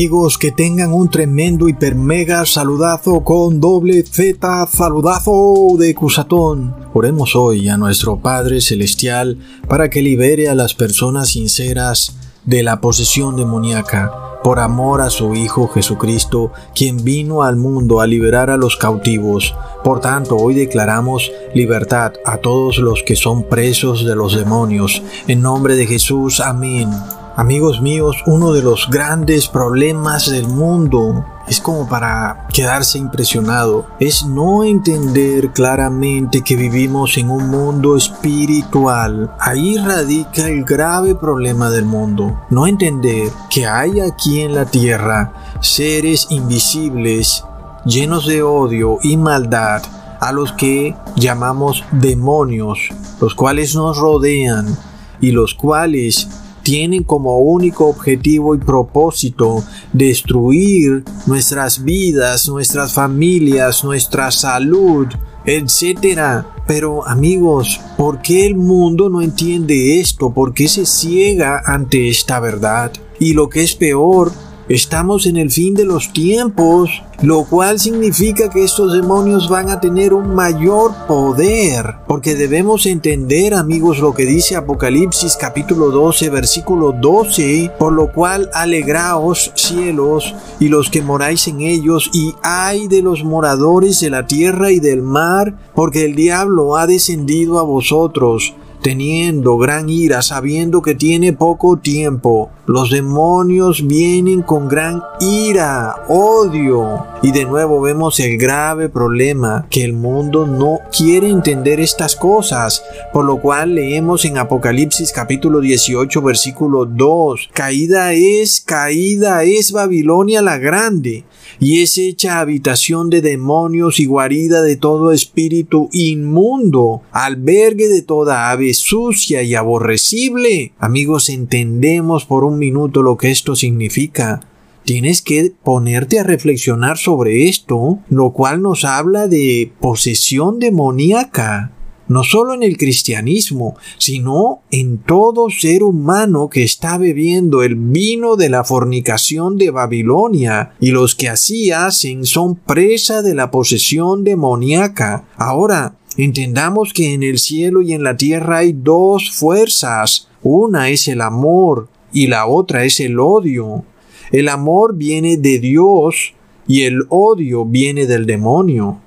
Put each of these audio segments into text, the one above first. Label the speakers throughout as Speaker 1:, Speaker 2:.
Speaker 1: Amigos, que tengan un tremendo hiper mega saludazo con doble Z saludazo de Cusatón. Oremos hoy a nuestro Padre Celestial para que libere a las personas sinceras de la posesión demoníaca por amor a su Hijo Jesucristo, quien vino al mundo a liberar a los cautivos. Por tanto, hoy declaramos libertad a todos los que son presos de los demonios. En nombre de Jesús, amén. Amigos míos, uno de los grandes problemas del mundo es como para quedarse impresionado, es no entender claramente que vivimos en un mundo espiritual. Ahí radica el grave problema del mundo. No entender que hay aquí en la tierra seres invisibles, llenos de odio y maldad, a los que llamamos demonios, los cuales nos rodean y los cuales tienen como único objetivo y propósito destruir nuestras vidas, nuestras familias, nuestra salud, etc. Pero amigos, ¿por qué el mundo no entiende esto? ¿Por qué se ciega ante esta verdad? Y lo que es peor, Estamos en el fin de los tiempos, lo cual significa que estos demonios van a tener un mayor poder, porque debemos entender, amigos, lo que dice Apocalipsis capítulo 12, versículo 12, por lo cual alegraos cielos y los que moráis en ellos, y ay de los moradores de la tierra y del mar, porque el diablo ha descendido a vosotros teniendo gran ira, sabiendo que tiene poco tiempo. Los demonios vienen con gran ira, odio. Y de nuevo vemos el grave problema que el mundo no quiere entender estas cosas, por lo cual leemos en Apocalipsis capítulo 18 versículo 2, caída es, caída es Babilonia la grande y es hecha habitación de demonios y guarida de todo espíritu inmundo, albergue de toda ave sucia y aborrecible. Amigos, entendemos por un minuto lo que esto significa. Tienes que ponerte a reflexionar sobre esto, lo cual nos habla de posesión demoníaca no solo en el cristianismo, sino en todo ser humano que está bebiendo el vino de la fornicación de Babilonia, y los que así hacen son presa de la posesión demoníaca. Ahora, entendamos que en el cielo y en la tierra hay dos fuerzas, una es el amor y la otra es el odio. El amor viene de Dios y el odio viene del demonio.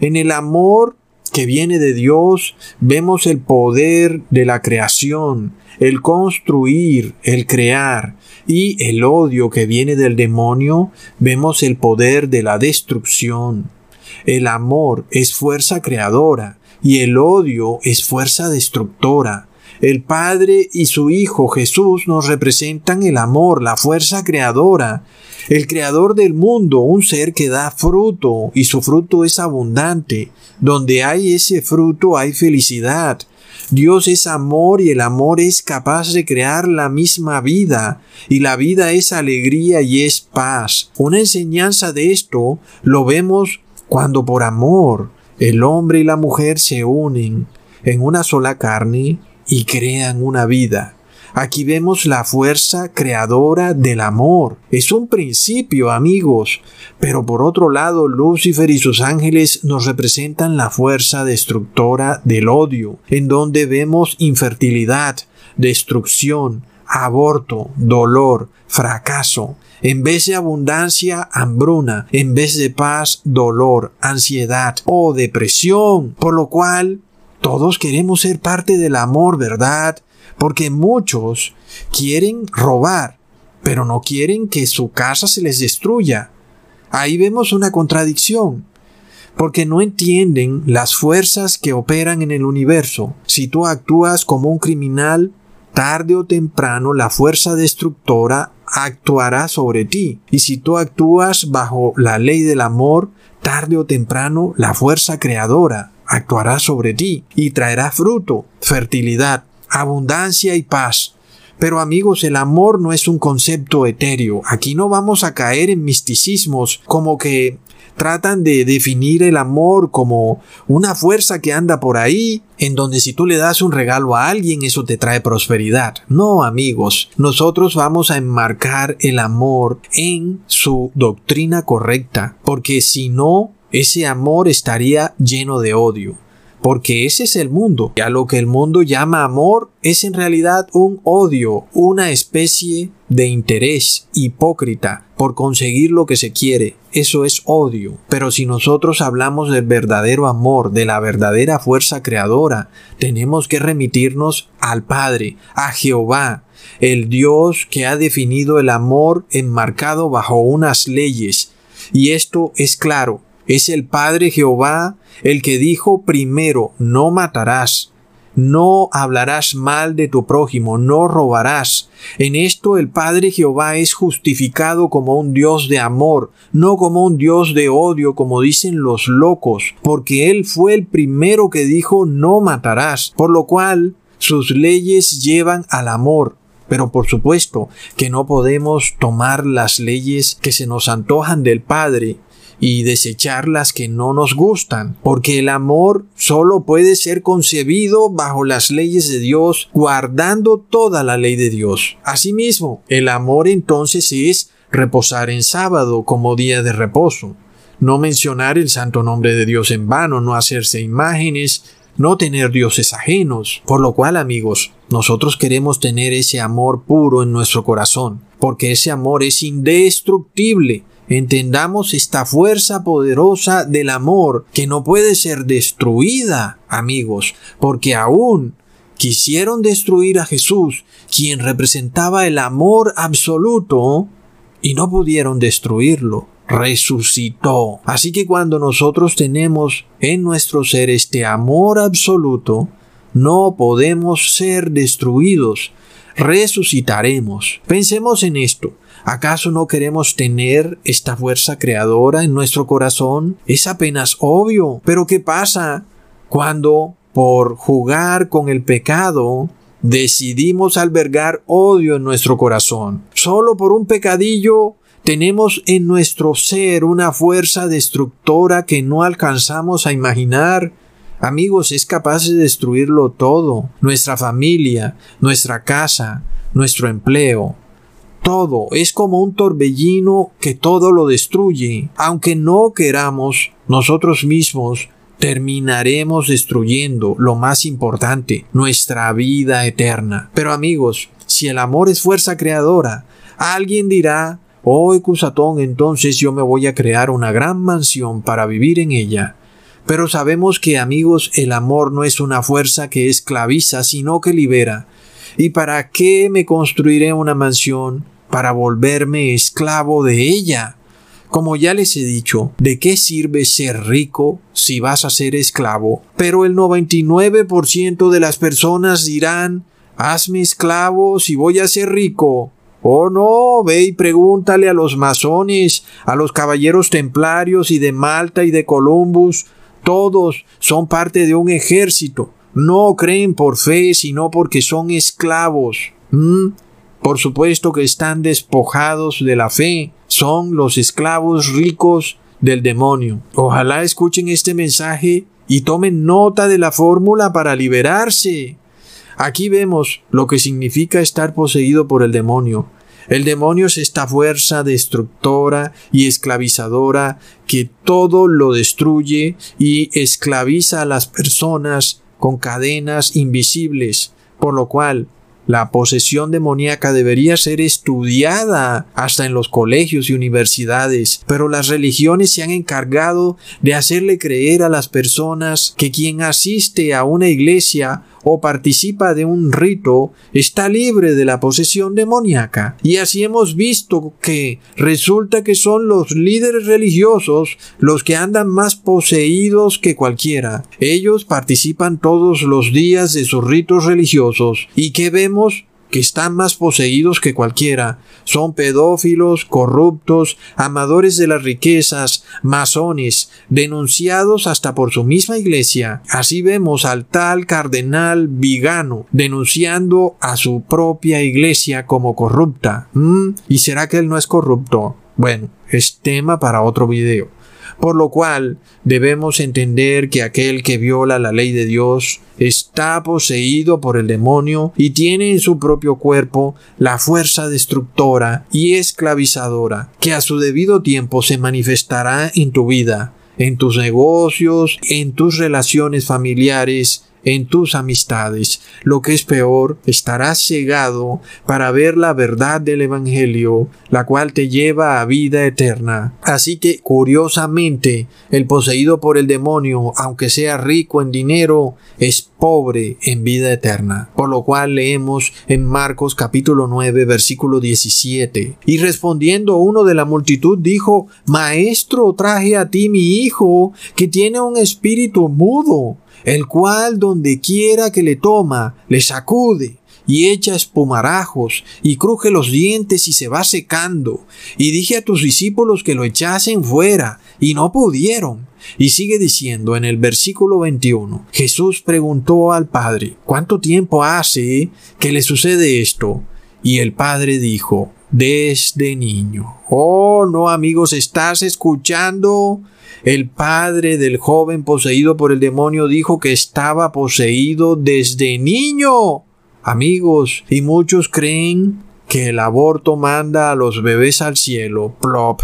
Speaker 1: En el amor que viene de Dios, vemos el poder de la creación, el construir, el crear, y el odio que viene del demonio, vemos el poder de la destrucción. El amor es fuerza creadora y el odio es fuerza destructora. El Padre y su Hijo Jesús nos representan el amor, la fuerza creadora, el creador del mundo, un ser que da fruto y su fruto es abundante. Donde hay ese fruto hay felicidad. Dios es amor y el amor es capaz de crear la misma vida y la vida es alegría y es paz. Una enseñanza de esto lo vemos cuando por amor el hombre y la mujer se unen en una sola carne y crean una vida. Aquí vemos la fuerza creadora del amor. Es un principio, amigos. Pero por otro lado, Lucifer y sus ángeles nos representan la fuerza destructora del odio, en donde vemos infertilidad, destrucción, aborto, dolor, fracaso. En vez de abundancia, hambruna. En vez de paz, dolor, ansiedad o depresión. Por lo cual, todos queremos ser parte del amor, ¿verdad? Porque muchos quieren robar, pero no quieren que su casa se les destruya. Ahí vemos una contradicción, porque no entienden las fuerzas que operan en el universo. Si tú actúas como un criminal, tarde o temprano la fuerza destructora actuará sobre ti. Y si tú actúas bajo la ley del amor, tarde o temprano la fuerza creadora actuará sobre ti y traerá fruto, fertilidad, abundancia y paz. Pero amigos, el amor no es un concepto etéreo. Aquí no vamos a caer en misticismos como que tratan de definir el amor como una fuerza que anda por ahí, en donde si tú le das un regalo a alguien eso te trae prosperidad. No, amigos, nosotros vamos a enmarcar el amor en su doctrina correcta, porque si no, ese amor estaría lleno de odio porque ese es el mundo. Y a lo que el mundo llama amor es en realidad un odio, una especie de interés hipócrita por conseguir lo que se quiere. Eso es odio. Pero si nosotros hablamos del verdadero amor, de la verdadera fuerza creadora, tenemos que remitirnos al Padre, a Jehová, el Dios que ha definido el amor enmarcado bajo unas leyes. Y esto es claro, es el Padre Jehová el que dijo primero, no matarás, no hablarás mal de tu prójimo, no robarás. En esto el Padre Jehová es justificado como un Dios de amor, no como un Dios de odio, como dicen los locos, porque Él fue el primero que dijo no matarás, por lo cual sus leyes llevan al amor. Pero por supuesto que no podemos tomar las leyes que se nos antojan del Padre y desechar las que no nos gustan, porque el amor solo puede ser concebido bajo las leyes de Dios, guardando toda la ley de Dios. Asimismo, el amor entonces es reposar en sábado como día de reposo, no mencionar el santo nombre de Dios en vano, no hacerse imágenes, no tener dioses ajenos. Por lo cual, amigos, nosotros queremos tener ese amor puro en nuestro corazón, porque ese amor es indestructible Entendamos esta fuerza poderosa del amor que no puede ser destruida, amigos, porque aún quisieron destruir a Jesús, quien representaba el amor absoluto, y no pudieron destruirlo. Resucitó. Así que cuando nosotros tenemos en nuestro ser este amor absoluto, no podemos ser destruidos. Resucitaremos. Pensemos en esto. ¿Acaso no queremos tener esta fuerza creadora en nuestro corazón? Es apenas obvio. Pero ¿qué pasa cuando por jugar con el pecado decidimos albergar odio en nuestro corazón? Solo por un pecadillo tenemos en nuestro ser una fuerza destructora que no alcanzamos a imaginar. Amigos, es capaz de destruirlo todo, nuestra familia, nuestra casa, nuestro empleo, todo, es como un torbellino que todo lo destruye. Aunque no queramos, nosotros mismos terminaremos destruyendo lo más importante, nuestra vida eterna. Pero amigos, si el amor es fuerza creadora, alguien dirá, oh Ecusatón, entonces yo me voy a crear una gran mansión para vivir en ella. Pero sabemos que amigos, el amor no es una fuerza que esclaviza, sino que libera. ¿Y para qué me construiré una mansión? Para volverme esclavo de ella. Como ya les he dicho, ¿de qué sirve ser rico si vas a ser esclavo? Pero el 99% de las personas dirán, hazme esclavo si voy a ser rico. Oh no, ve y pregúntale a los masones, a los caballeros templarios y de Malta y de Columbus, todos son parte de un ejército. No creen por fe, sino porque son esclavos. ¿Mm? Por supuesto que están despojados de la fe, son los esclavos ricos del demonio. Ojalá escuchen este mensaje y tomen nota de la fórmula para liberarse. Aquí vemos lo que significa estar poseído por el demonio. El demonio es esta fuerza destructora y esclavizadora que todo lo destruye y esclaviza a las personas con cadenas invisibles, por lo cual la posesión demoníaca debería ser estudiada hasta en los colegios y universidades, pero las religiones se han encargado de hacerle creer a las personas que quien asiste a una iglesia o participa de un rito está libre de la posesión demoníaca. Y así hemos visto que resulta que son los líderes religiosos los que andan más poseídos que cualquiera. Ellos participan todos los días de sus ritos religiosos. ¿Y qué vemos? Que están más poseídos que cualquiera. Son pedófilos, corruptos, amadores de las riquezas, masones, denunciados hasta por su misma iglesia. Así vemos al tal cardenal Vigano denunciando a su propia iglesia como corrupta. ¿Mm? ¿Y será que él no es corrupto? Bueno, es tema para otro video. Por lo cual debemos entender que aquel que viola la ley de Dios está poseído por el demonio y tiene en su propio cuerpo la fuerza destructora y esclavizadora que a su debido tiempo se manifestará en tu vida, en tus negocios, en tus relaciones familiares, en tus amistades. Lo que es peor, estarás cegado para ver la verdad del Evangelio, la cual te lleva a vida eterna. Así que, curiosamente, el poseído por el demonio, aunque sea rico en dinero, es pobre en vida eterna. Por lo cual leemos en Marcos capítulo 9 versículo 17. Y respondiendo uno de la multitud dijo, Maestro, traje a ti mi hijo, que tiene un espíritu mudo el cual donde quiera que le toma, le sacude y echa espumarajos y cruje los dientes y se va secando. Y dije a tus discípulos que lo echasen fuera y no pudieron. Y sigue diciendo en el versículo 21, Jesús preguntó al Padre, ¿cuánto tiempo hace que le sucede esto? Y el Padre dijo, desde niño. Oh, no amigos, ¿estás escuchando? El padre del joven poseído por el demonio dijo que estaba poseído desde niño. Amigos, y muchos creen que el aborto manda a los bebés al cielo. Plop.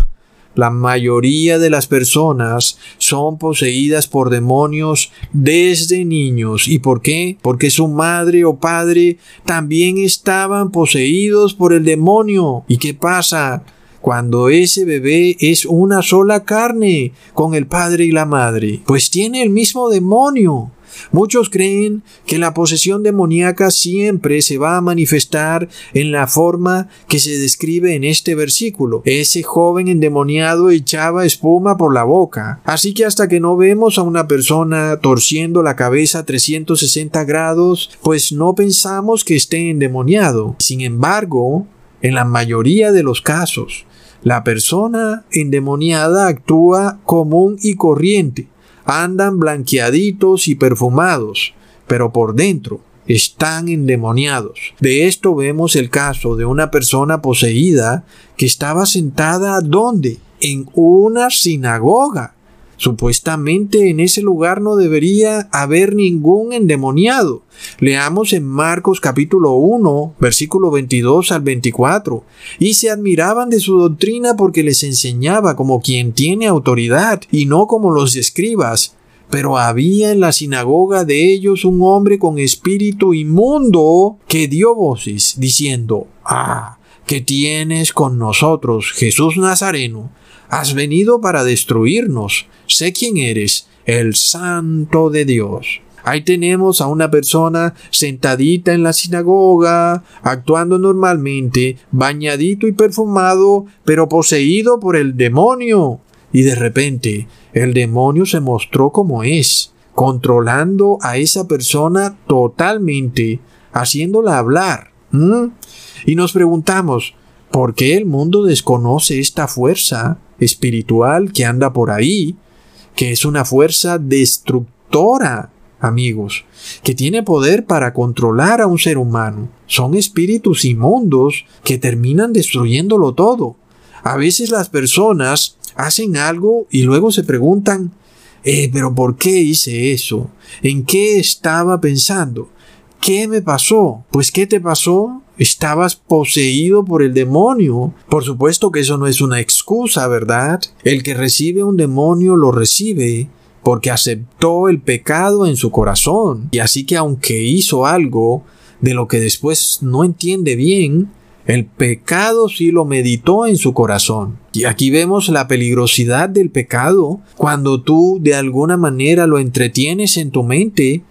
Speaker 1: La mayoría de las personas son poseídas por demonios desde niños. ¿Y por qué? Porque su madre o padre también estaban poseídos por el demonio. ¿Y qué pasa? cuando ese bebé es una sola carne con el padre y la madre, pues tiene el mismo demonio. Muchos creen que la posesión demoníaca siempre se va a manifestar en la forma que se describe en este versículo. Ese joven endemoniado echaba espuma por la boca. Así que hasta que no vemos a una persona torciendo la cabeza 360 grados, pues no pensamos que esté endemoniado. Sin embargo, en la mayoría de los casos, la persona endemoniada actúa común y corriente. Andan blanqueaditos y perfumados, pero por dentro están endemoniados. De esto vemos el caso de una persona poseída que estaba sentada ¿dónde? En una sinagoga Supuestamente en ese lugar no debería haber ningún endemoniado. Leamos en Marcos capítulo 1, versículo 22 al 24. Y se admiraban de su doctrina porque les enseñaba como quien tiene autoridad y no como los escribas. Pero había en la sinagoga de ellos un hombre con espíritu inmundo que dio voces diciendo, Ah, ¿qué tienes con nosotros, Jesús Nazareno? Has venido para destruirnos. Sé quién eres, el Santo de Dios. Ahí tenemos a una persona sentadita en la sinagoga, actuando normalmente, bañadito y perfumado, pero poseído por el demonio. Y de repente, el demonio se mostró como es, controlando a esa persona totalmente, haciéndola hablar. Y nos preguntamos, ¿por qué el mundo desconoce esta fuerza? espiritual que anda por ahí, que es una fuerza destructora, amigos, que tiene poder para controlar a un ser humano. Son espíritus inmundos que terminan destruyéndolo todo. A veces las personas hacen algo y luego se preguntan, eh, pero ¿por qué hice eso? ¿En qué estaba pensando? ¿Qué me pasó? Pues ¿qué te pasó? Estabas poseído por el demonio. Por supuesto que eso no es una excusa, ¿verdad? El que recibe un demonio lo recibe porque aceptó el pecado en su corazón. Y así que aunque hizo algo de lo que después no entiende bien, el pecado sí lo meditó en su corazón. Y aquí vemos la peligrosidad del pecado cuando tú de alguna manera lo entretienes en tu mente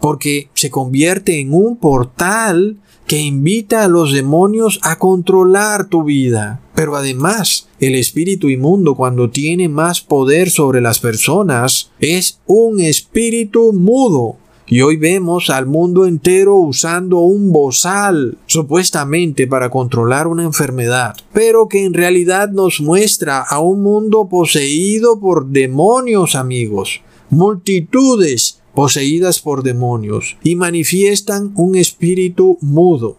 Speaker 1: porque se convierte en un portal que invita a los demonios a controlar tu vida. Pero además, el espíritu inmundo cuando tiene más poder sobre las personas es un espíritu mudo Y hoy vemos al mundo entero usando un bozal, supuestamente para controlar una enfermedad, pero que en realidad nos muestra a un mundo poseído por demonios, amigos. Multitudes poseídas por demonios y manifiestan un espíritu mudo.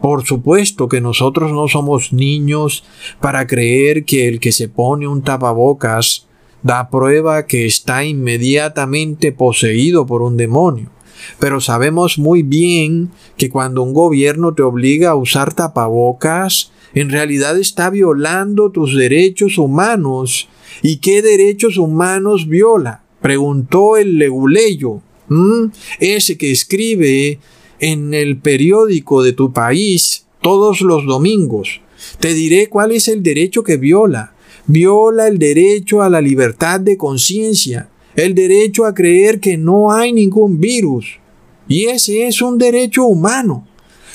Speaker 1: Por supuesto que nosotros no somos niños para creer que el que se pone un tapabocas da prueba que está inmediatamente poseído por un demonio. Pero sabemos muy bien que cuando un gobierno te obliga a usar tapabocas, en realidad está violando tus derechos humanos. ¿Y qué derechos humanos viola? Preguntó el leguleyo, ese que escribe en el periódico de tu país todos los domingos. Te diré cuál es el derecho que viola. Viola el derecho a la libertad de conciencia, el derecho a creer que no hay ningún virus. Y ese es un derecho humano.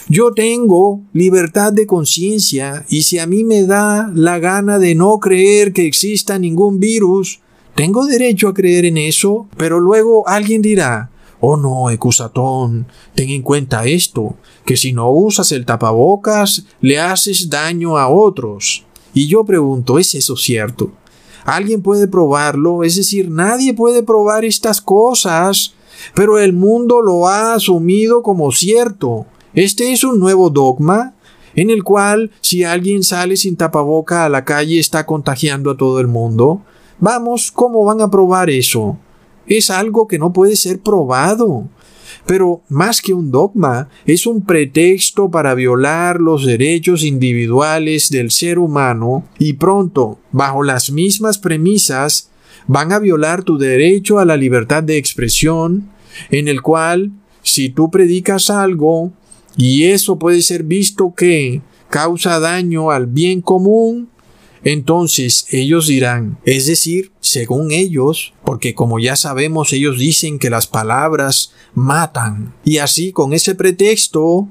Speaker 1: Yo tengo libertad de conciencia y si a mí me da la gana de no creer que exista ningún virus, tengo derecho a creer en eso, pero luego alguien dirá, Oh no, Ecusatón, ten en cuenta esto, que si no usas el tapabocas, le haces daño a otros. Y yo pregunto, ¿es eso cierto? ¿Alguien puede probarlo? Es decir, nadie puede probar estas cosas, pero el mundo lo ha asumido como cierto. Este es un nuevo dogma en el cual si alguien sale sin tapaboca a la calle está contagiando a todo el mundo. Vamos, ¿cómo van a probar eso? es algo que no puede ser probado. Pero más que un dogma, es un pretexto para violar los derechos individuales del ser humano y pronto, bajo las mismas premisas, van a violar tu derecho a la libertad de expresión, en el cual, si tú predicas algo, y eso puede ser visto que causa daño al bien común, entonces ellos dirán, es decir, según ellos, porque como ya sabemos ellos dicen que las palabras matan. Y así con ese pretexto,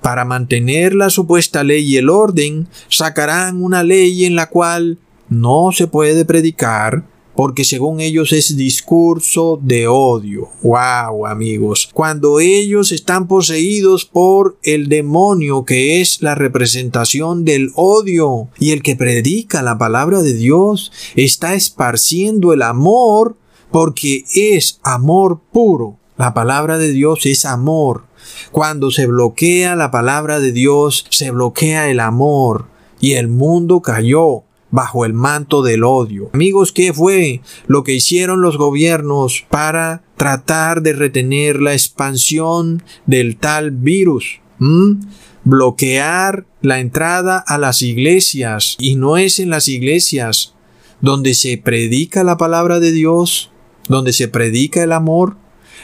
Speaker 1: para mantener la supuesta ley y el orden, sacarán una ley en la cual no se puede predicar porque según ellos es discurso de odio. Wow, amigos. Cuando ellos están poseídos por el demonio que es la representación del odio y el que predica la palabra de Dios está esparciendo el amor porque es amor puro. La palabra de Dios es amor. Cuando se bloquea la palabra de Dios, se bloquea el amor y el mundo cayó bajo el manto del odio. Amigos, ¿qué fue lo que hicieron los gobiernos para tratar de retener la expansión del tal virus? ¿Mm? Bloquear la entrada a las iglesias. Y no es en las iglesias donde se predica la palabra de Dios, donde se predica el amor.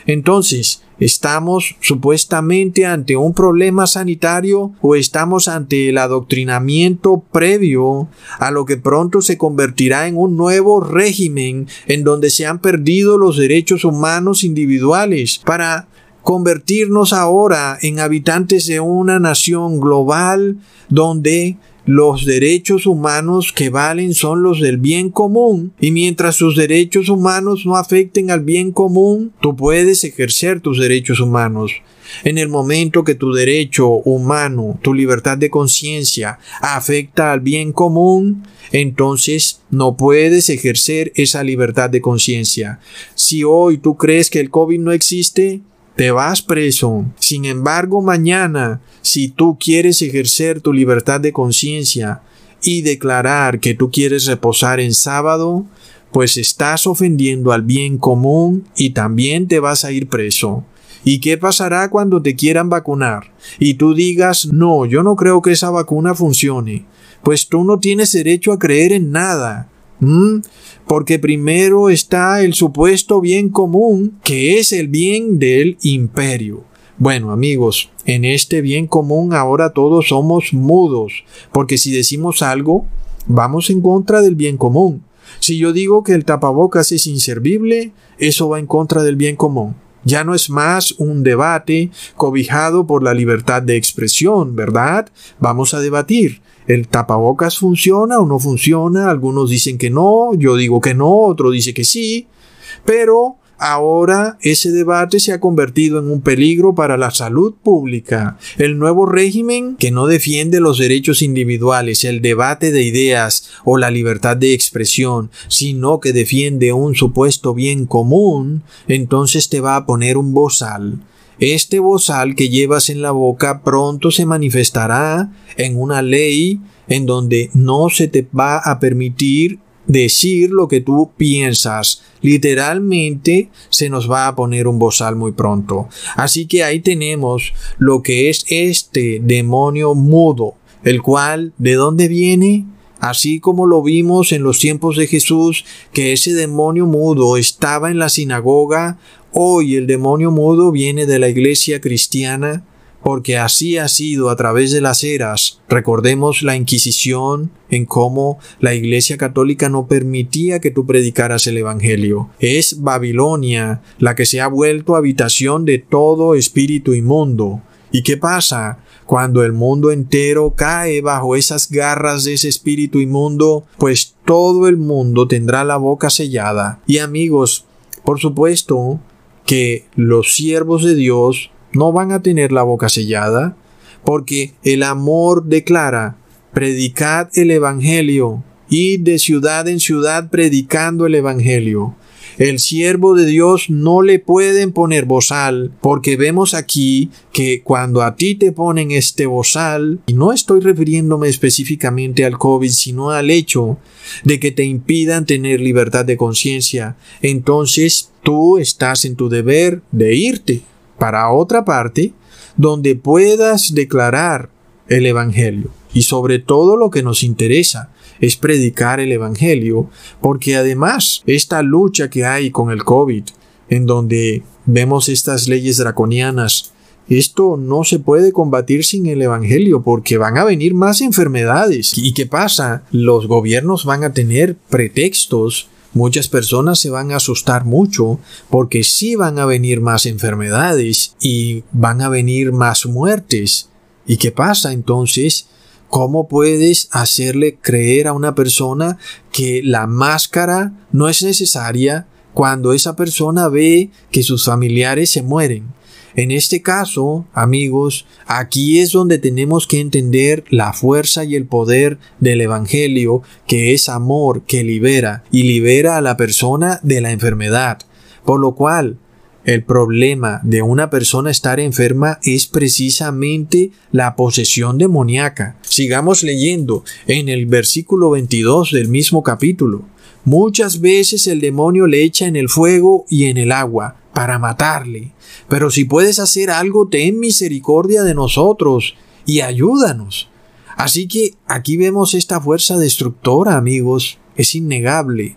Speaker 1: Entonces, ¿Estamos supuestamente ante un problema sanitario o estamos ante el adoctrinamiento previo a lo que pronto se convertirá en un nuevo régimen en donde se han perdido los derechos humanos individuales para convertirnos ahora en habitantes de una nación global donde los derechos humanos que valen son los del bien común y mientras sus derechos humanos no afecten al bien común, tú puedes ejercer tus derechos humanos. En el momento que tu derecho humano, tu libertad de conciencia afecta al bien común, entonces no puedes ejercer esa libertad de conciencia. Si hoy tú crees que el COVID no existe, te vas preso. Sin embargo, mañana, si tú quieres ejercer tu libertad de conciencia y declarar que tú quieres reposar en sábado, pues estás ofendiendo al bien común y también te vas a ir preso. ¿Y qué pasará cuando te quieran vacunar? Y tú digas, no, yo no creo que esa vacuna funcione. Pues tú no tienes derecho a creer en nada. ¿Mm? porque primero está el supuesto bien común, que es el bien del imperio. Bueno amigos, en este bien común ahora todos somos mudos, porque si decimos algo, vamos en contra del bien común. Si yo digo que el tapabocas es inservible, eso va en contra del bien común. Ya no es más un debate cobijado por la libertad de expresión, ¿verdad? Vamos a debatir. ¿El tapabocas funciona o no funciona? Algunos dicen que no, yo digo que no, otro dice que sí, pero Ahora ese debate se ha convertido en un peligro para la salud pública. El nuevo régimen que no defiende los derechos individuales, el debate de ideas o la libertad de expresión, sino que defiende un supuesto bien común, entonces te va a poner un bozal. Este bozal que llevas en la boca pronto se manifestará en una ley en donde no se te va a permitir decir lo que tú piensas. Literalmente se nos va a poner un bozal muy pronto. Así que ahí tenemos lo que es este demonio mudo, el cual, ¿de dónde viene? Así como lo vimos en los tiempos de Jesús, que ese demonio mudo estaba en la sinagoga, hoy el demonio mudo viene de la iglesia cristiana, porque así ha sido a través de las eras. Recordemos la Inquisición, en cómo la Iglesia Católica no permitía que tú predicaras el Evangelio. Es Babilonia la que se ha vuelto habitación de todo espíritu inmundo. ¿Y qué pasa? Cuando el mundo entero cae bajo esas garras de ese espíritu inmundo, pues todo el mundo tendrá la boca sellada. Y amigos, por supuesto que los siervos de Dios no van a tener la boca sellada, porque el amor declara, predicad el Evangelio, id de ciudad en ciudad predicando el Evangelio. El siervo de Dios no le pueden poner bozal, porque vemos aquí que cuando a ti te ponen este bozal, y no estoy refiriéndome específicamente al COVID, sino al hecho de que te impidan tener libertad de conciencia, entonces tú estás en tu deber de irte para otra parte donde puedas declarar el Evangelio. Y sobre todo lo que nos interesa es predicar el Evangelio, porque además esta lucha que hay con el COVID, en donde vemos estas leyes draconianas, esto no se puede combatir sin el Evangelio porque van a venir más enfermedades. ¿Y qué pasa? Los gobiernos van a tener pretextos Muchas personas se van a asustar mucho porque sí van a venir más enfermedades y van a venir más muertes. ¿Y qué pasa entonces? ¿Cómo puedes hacerle creer a una persona que la máscara no es necesaria cuando esa persona ve que sus familiares se mueren? En este caso, amigos, aquí es donde tenemos que entender la fuerza y el poder del Evangelio, que es amor que libera y libera a la persona de la enfermedad. Por lo cual, el problema de una persona estar enferma es precisamente la posesión demoníaca. Sigamos leyendo en el versículo 22 del mismo capítulo. Muchas veces el demonio le echa en el fuego y en el agua para matarle. Pero si puedes hacer algo, ten misericordia de nosotros y ayúdanos. Así que aquí vemos esta fuerza destructora, amigos. Es innegable.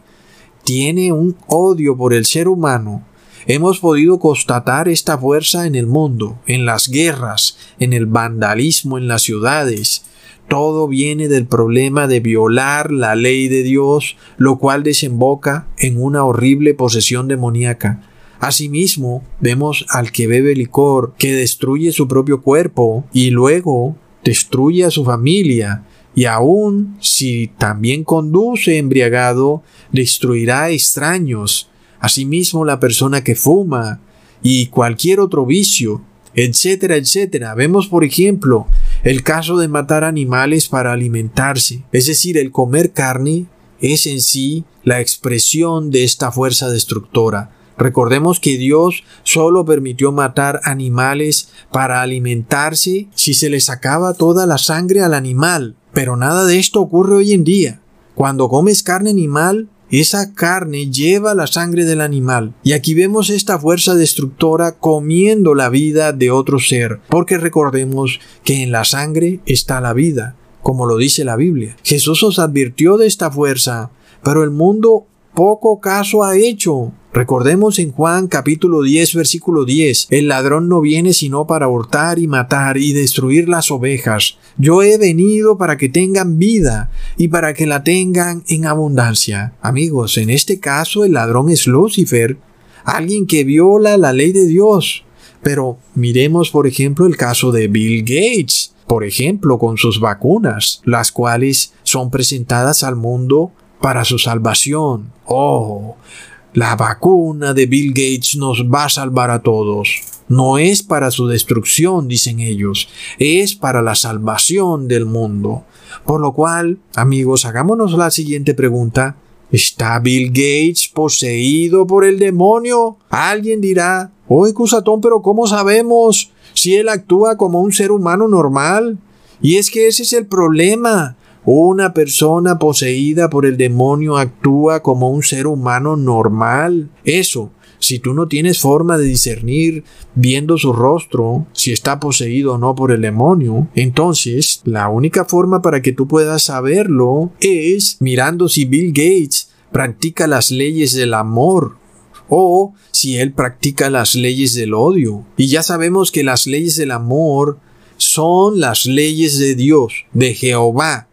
Speaker 1: Tiene un odio por el ser humano. Hemos podido constatar esta fuerza en el mundo, en las guerras, en el vandalismo en las ciudades. Todo viene del problema de violar la ley de Dios, lo cual desemboca en una horrible posesión demoníaca. Asimismo, vemos al que bebe licor, que destruye su propio cuerpo y luego destruye a su familia, y aun si también conduce embriagado, destruirá a extraños. Asimismo, la persona que fuma y cualquier otro vicio, etcétera, etcétera. Vemos, por ejemplo, el caso de matar animales para alimentarse, es decir, el comer carne es en sí la expresión de esta fuerza destructora. Recordemos que Dios solo permitió matar animales para alimentarse si se le sacaba toda la sangre al animal. Pero nada de esto ocurre hoy en día. Cuando comes carne animal, esa carne lleva la sangre del animal. Y aquí vemos esta fuerza destructora comiendo la vida de otro ser. Porque recordemos que en la sangre está la vida, como lo dice la Biblia. Jesús os advirtió de esta fuerza, pero el mundo poco caso ha hecho. Recordemos en Juan capítulo 10 versículo 10, el ladrón no viene sino para hurtar y matar y destruir las ovejas. Yo he venido para que tengan vida y para que la tengan en abundancia. Amigos, en este caso el ladrón es Lucifer, alguien que viola la ley de Dios. Pero miremos por ejemplo el caso de Bill Gates, por ejemplo con sus vacunas, las cuales son presentadas al mundo para su salvación. Oh, la vacuna de Bill Gates nos va a salvar a todos. No es para su destrucción, dicen ellos, es para la salvación del mundo. Por lo cual, amigos, hagámonos la siguiente pregunta. ¿Está Bill Gates poseído por el demonio? Alguien dirá, oye Cusatón, pero ¿cómo sabemos si él actúa como un ser humano normal? Y es que ese es el problema. Una persona poseída por el demonio actúa como un ser humano normal. Eso, si tú no tienes forma de discernir viendo su rostro si está poseído o no por el demonio, entonces la única forma para que tú puedas saberlo es mirando si Bill Gates practica las leyes del amor o si él practica las leyes del odio. Y ya sabemos que las leyes del amor son las leyes de Dios, de Jehová,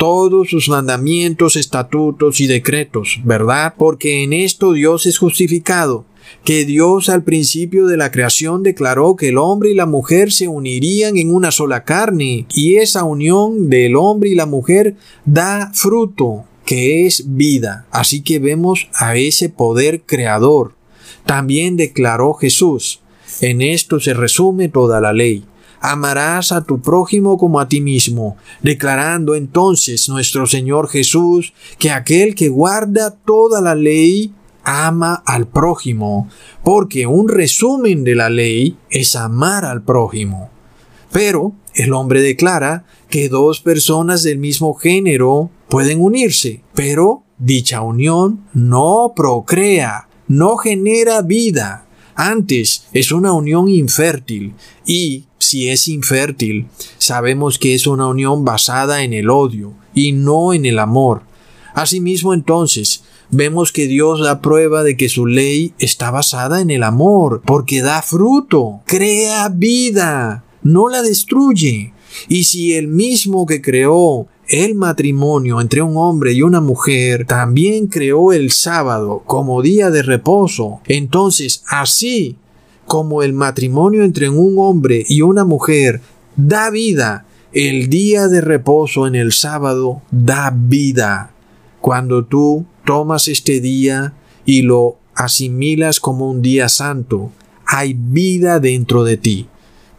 Speaker 1: todos sus mandamientos, estatutos y decretos, ¿verdad? Porque en esto Dios es justificado, que Dios al principio de la creación declaró que el hombre y la mujer se unirían en una sola carne, y esa unión del hombre y la mujer da fruto, que es vida. Así que vemos a ese poder creador. También declaró Jesús. En esto se resume toda la ley amarás a tu prójimo como a ti mismo, declarando entonces nuestro Señor Jesús que aquel que guarda toda la ley ama al prójimo, porque un resumen de la ley es amar al prójimo. Pero el hombre declara que dos personas del mismo género pueden unirse, pero dicha unión no procrea, no genera vida. Antes es una unión infértil y si es infértil, sabemos que es una unión basada en el odio y no en el amor. Asimismo entonces, vemos que Dios da prueba de que su ley está basada en el amor, porque da fruto, crea vida, no la destruye. Y si el mismo que creó el matrimonio entre un hombre y una mujer también creó el sábado como día de reposo, entonces así como el matrimonio entre un hombre y una mujer da vida, el día de reposo en el sábado da vida. Cuando tú tomas este día y lo asimilas como un día santo, hay vida dentro de ti.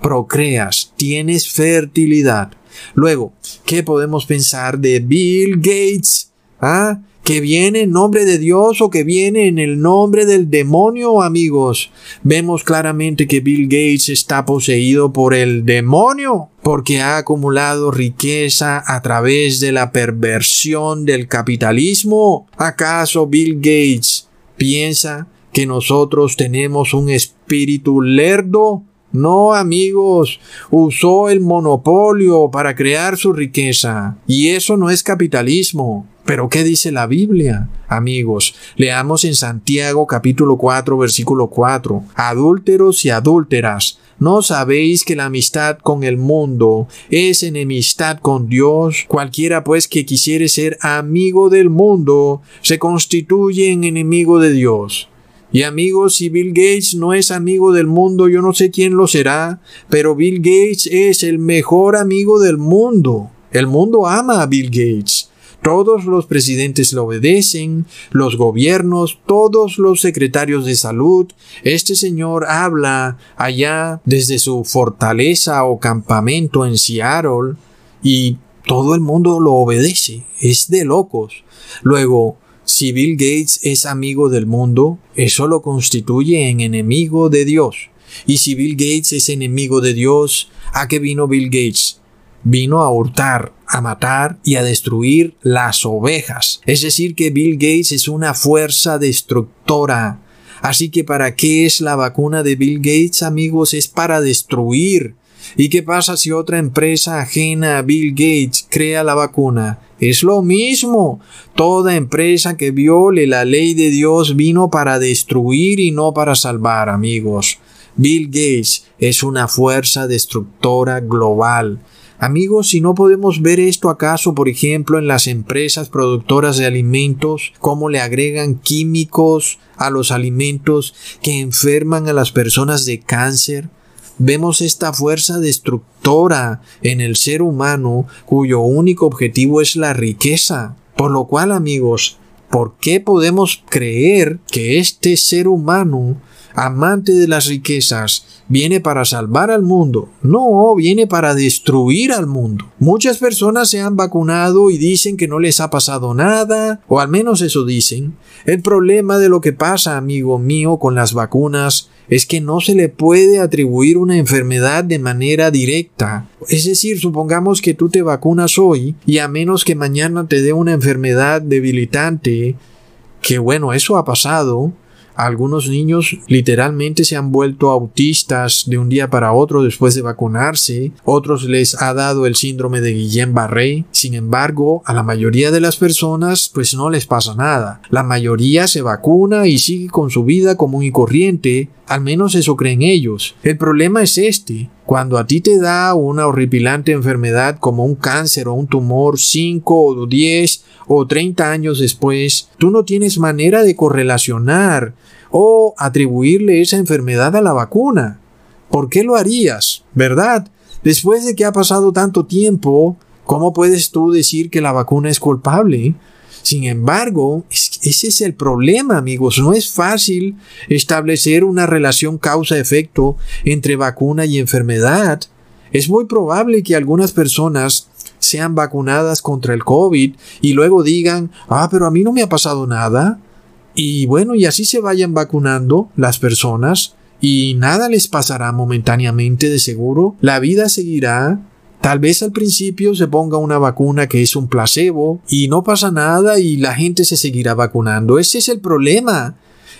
Speaker 1: Procreas, tienes fertilidad. Luego, ¿qué podemos pensar de Bill Gates? ¿Ah? que viene en nombre de Dios o que viene en el nombre del demonio, amigos. Vemos claramente que Bill Gates está poseído por el demonio porque ha acumulado riqueza a través de la perversión del capitalismo. ¿Acaso Bill Gates piensa que nosotros tenemos un espíritu lerdo? No, amigos, usó el monopolio para crear su riqueza. Y eso no es capitalismo. Pero ¿qué dice la Biblia? Amigos, leamos en Santiago capítulo 4 versículo 4. Adúlteros y adúlteras, ¿no sabéis que la amistad con el mundo es enemistad con Dios? Cualquiera pues que quisiere ser amigo del mundo se constituye en enemigo de Dios. Y amigos, si Bill Gates no es amigo del mundo, yo no sé quién lo será, pero Bill Gates es el mejor amigo del mundo. El mundo ama a Bill Gates. Todos los presidentes lo obedecen, los gobiernos, todos los secretarios de salud. Este señor habla allá desde su fortaleza o campamento en Seattle y todo el mundo lo obedece. Es de locos. Luego, si Bill Gates es amigo del mundo, eso lo constituye en enemigo de Dios. Y si Bill Gates es enemigo de Dios, ¿a qué vino Bill Gates? Vino a hurtar, a matar y a destruir las ovejas. Es decir, que Bill Gates es una fuerza destructora. Así que ¿para qué es la vacuna de Bill Gates, amigos? Es para destruir. ¿Y qué pasa si otra empresa ajena a Bill Gates crea la vacuna? Es lo mismo. Toda empresa que viole la ley de Dios vino para destruir y no para salvar, amigos. Bill Gates es una fuerza destructora global. Amigos, si no podemos ver esto acaso, por ejemplo, en las empresas productoras de alimentos, cómo le agregan químicos a los alimentos que enferman a las personas de cáncer, vemos esta fuerza destructora en el ser humano cuyo único objetivo es la riqueza. Por lo cual, amigos, ¿Por qué podemos creer que este ser humano, amante de las riquezas, viene para salvar al mundo. No, viene para destruir al mundo. Muchas personas se han vacunado y dicen que no les ha pasado nada, o al menos eso dicen. El problema de lo que pasa, amigo mío, con las vacunas es que no se le puede atribuir una enfermedad de manera directa. Es decir, supongamos que tú te vacunas hoy y a menos que mañana te dé una enfermedad debilitante, que bueno, eso ha pasado, algunos niños literalmente se han vuelto autistas de un día para otro después de vacunarse. Otros les ha dado el síndrome de Guillain-Barré. Sin embargo, a la mayoría de las personas pues no les pasa nada. La mayoría se vacuna y sigue con su vida común y corriente. Al menos eso creen ellos. El problema es este. Cuando a ti te da una horripilante enfermedad como un cáncer o un tumor 5 o 10 o 30 años después, tú no tienes manera de correlacionar o atribuirle esa enfermedad a la vacuna. ¿Por qué lo harías? ¿Verdad? Después de que ha pasado tanto tiempo, ¿cómo puedes tú decir que la vacuna es culpable? Sin embargo, ese es el problema, amigos. No es fácil establecer una relación causa-efecto entre vacuna y enfermedad. Es muy probable que algunas personas sean vacunadas contra el COVID y luego digan, ah, pero a mí no me ha pasado nada. Y bueno, y así se vayan vacunando las personas y nada les pasará momentáneamente de seguro. La vida seguirá. Tal vez al principio se ponga una vacuna que es un placebo y no pasa nada y la gente se seguirá vacunando. Ese es el problema.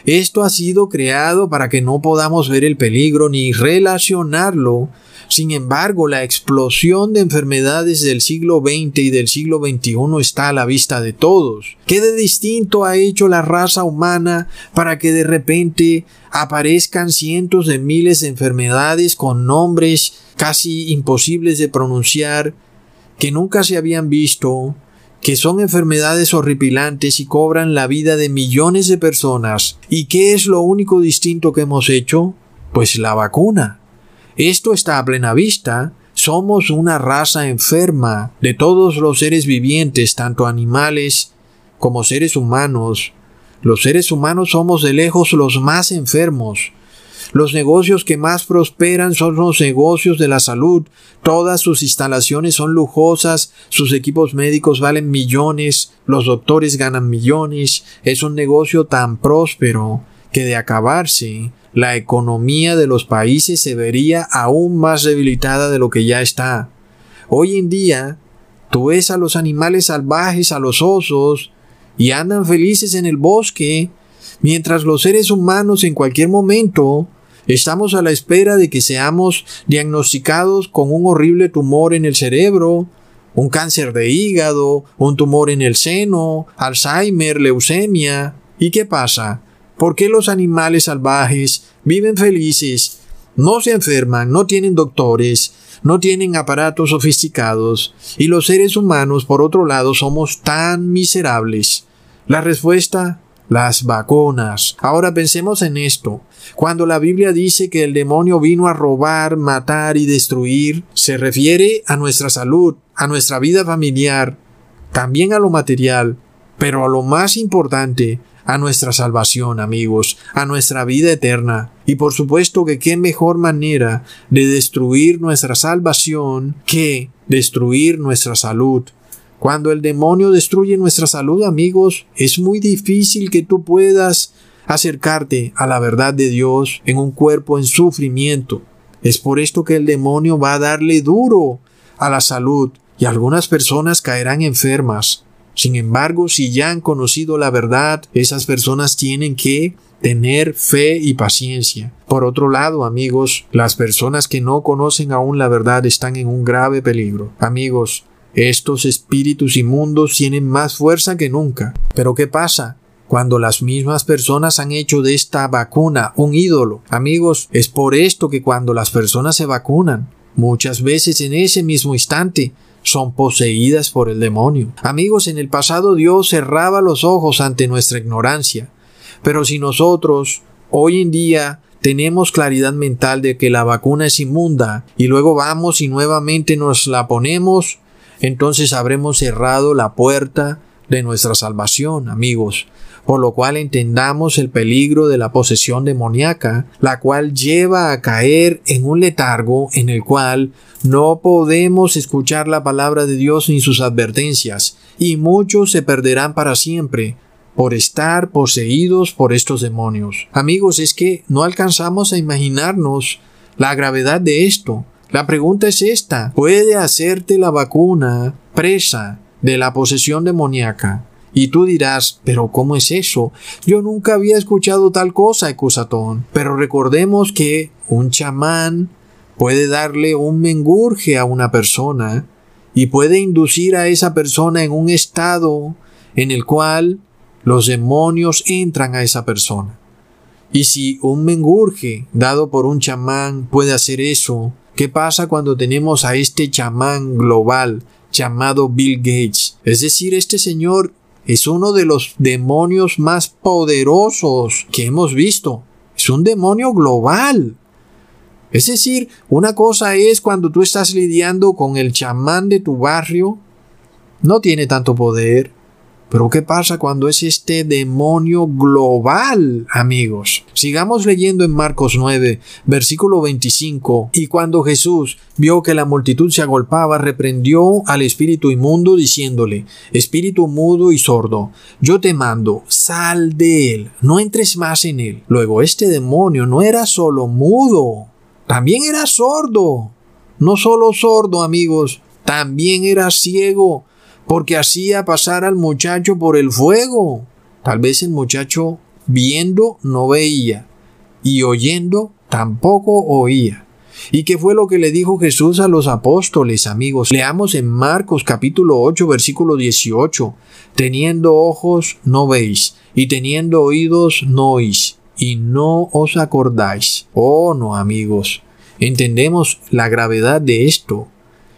Speaker 1: Esto ha sido creado para que no podamos ver el peligro ni relacionarlo sin embargo, la explosión de enfermedades del siglo XX y del siglo XXI está a la vista de todos. ¿Qué de distinto ha hecho la raza humana para que de repente aparezcan cientos de miles de enfermedades con nombres casi imposibles de pronunciar, que nunca se habían visto, que son enfermedades horripilantes y cobran la vida de millones de personas. ¿Y qué es lo único distinto que hemos hecho? Pues la vacuna. Esto está a plena vista. Somos una raza enferma de todos los seres vivientes, tanto animales como seres humanos. Los seres humanos somos de lejos los más enfermos. Los negocios que más prosperan son los negocios de la salud. Todas sus instalaciones son lujosas, sus equipos médicos valen millones, los doctores ganan millones. Es un negocio tan próspero que de acabarse la economía de los países se vería aún más debilitada de lo que ya está. Hoy en día, tú ves a los animales salvajes, a los osos, y andan felices en el bosque, mientras los seres humanos en cualquier momento estamos a la espera de que seamos diagnosticados con un horrible tumor en el cerebro, un cáncer de hígado, un tumor en el seno, Alzheimer, leucemia. ¿Y qué pasa? ¿Por qué los animales salvajes viven felices, no se enferman, no tienen doctores, no tienen aparatos sofisticados, y los seres humanos, por otro lado, somos tan miserables? La respuesta, las vacunas. Ahora pensemos en esto. Cuando la Biblia dice que el demonio vino a robar, matar y destruir, se refiere a nuestra salud, a nuestra vida familiar, también a lo material, pero a lo más importante, a nuestra salvación, amigos, a nuestra vida eterna. Y por supuesto que qué mejor manera de destruir nuestra salvación que destruir nuestra salud. Cuando el demonio destruye nuestra salud, amigos, es muy difícil que tú puedas acercarte a la verdad de Dios en un cuerpo en sufrimiento. Es por esto que el demonio va a darle duro a la salud y algunas personas caerán enfermas. Sin embargo, si ya han conocido la verdad, esas personas tienen que tener fe y paciencia. Por otro lado, amigos, las personas que no conocen aún la verdad están en un grave peligro. Amigos, estos espíritus inmundos tienen más fuerza que nunca. Pero ¿qué pasa? Cuando las mismas personas han hecho de esta vacuna un ídolo. Amigos, es por esto que cuando las personas se vacunan, muchas veces en ese mismo instante, son poseídas por el demonio. Amigos, en el pasado Dios cerraba los ojos ante nuestra ignorancia, pero si nosotros hoy en día tenemos claridad mental de que la vacuna es inmunda y luego vamos y nuevamente nos la ponemos, entonces habremos cerrado la puerta de nuestra salvación, amigos, por lo cual entendamos el peligro de la posesión demoníaca, la cual lleva a caer en un letargo en el cual no podemos escuchar la palabra de Dios ni sus advertencias, y muchos se perderán para siempre por estar poseídos por estos demonios. Amigos, es que no alcanzamos a imaginarnos la gravedad de esto. La pregunta es esta, ¿puede hacerte la vacuna presa de la posesión demoníaca? Y tú dirás, pero ¿cómo es eso? Yo nunca había escuchado tal cosa, Ecusatón. Pero recordemos que un chamán puede darle un mengurje a una persona y puede inducir a esa persona en un estado en el cual los demonios entran a esa persona. Y si un mengurje dado por un chamán puede hacer eso, ¿qué pasa cuando tenemos a este chamán global llamado Bill Gates? Es decir, este señor es uno de los demonios más poderosos que hemos visto. Es un demonio global. Es decir, una cosa es cuando tú estás lidiando con el chamán de tu barrio, no tiene tanto poder, pero ¿qué pasa cuando es este demonio global, amigos? Sigamos leyendo en Marcos 9, versículo 25. Y cuando Jesús vio que la multitud se agolpaba, reprendió al espíritu inmundo, diciéndole, Espíritu mudo y sordo, yo te mando, sal de él, no entres más en él. Luego este demonio no era solo mudo, también era sordo. No solo sordo, amigos, también era ciego porque hacía pasar al muchacho por el fuego. Tal vez el muchacho viendo no veía y oyendo tampoco oía. ¿Y qué fue lo que le dijo Jesús a los apóstoles, amigos? Leamos en Marcos capítulo 8, versículo 18. Teniendo ojos no veis, y teniendo oídos no oís, y no os acordáis. Oh, no, amigos. Entendemos la gravedad de esto.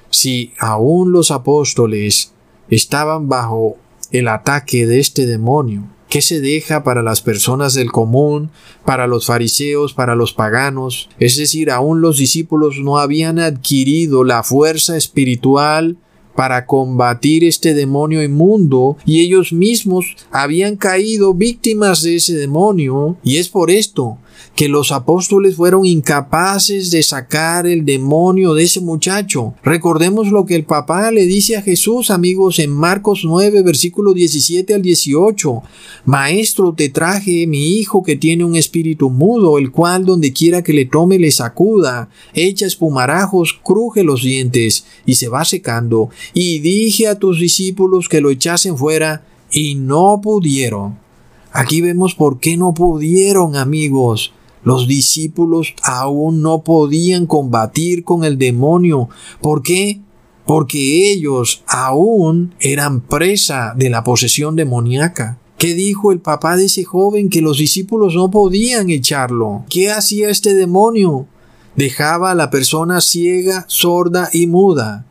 Speaker 1: Si aún los apóstoles estaban bajo el ataque de este demonio. ¿Qué se deja para las personas del común, para los fariseos, para los paganos? Es decir, aún los discípulos no habían adquirido la fuerza espiritual para combatir este demonio inmundo y ellos mismos habían caído víctimas de ese demonio y es por esto que los apóstoles fueron incapaces de sacar el demonio de ese muchacho. Recordemos lo que el papá le dice a Jesús, amigos, en Marcos 9, versículo 17 al 18. Maestro, te traje mi hijo que tiene un espíritu mudo, el cual donde quiera que le tome le sacuda, echa espumarajos, cruje los dientes y se va secando. Y dije a tus discípulos que lo echasen fuera y no pudieron. Aquí vemos por qué no pudieron, amigos. Los discípulos aún no podían combatir con el demonio. ¿Por qué? Porque ellos aún eran presa de la posesión demoníaca. ¿Qué dijo el papá de ese joven que los discípulos no podían echarlo? ¿Qué hacía este demonio? Dejaba a la persona ciega, sorda y muda.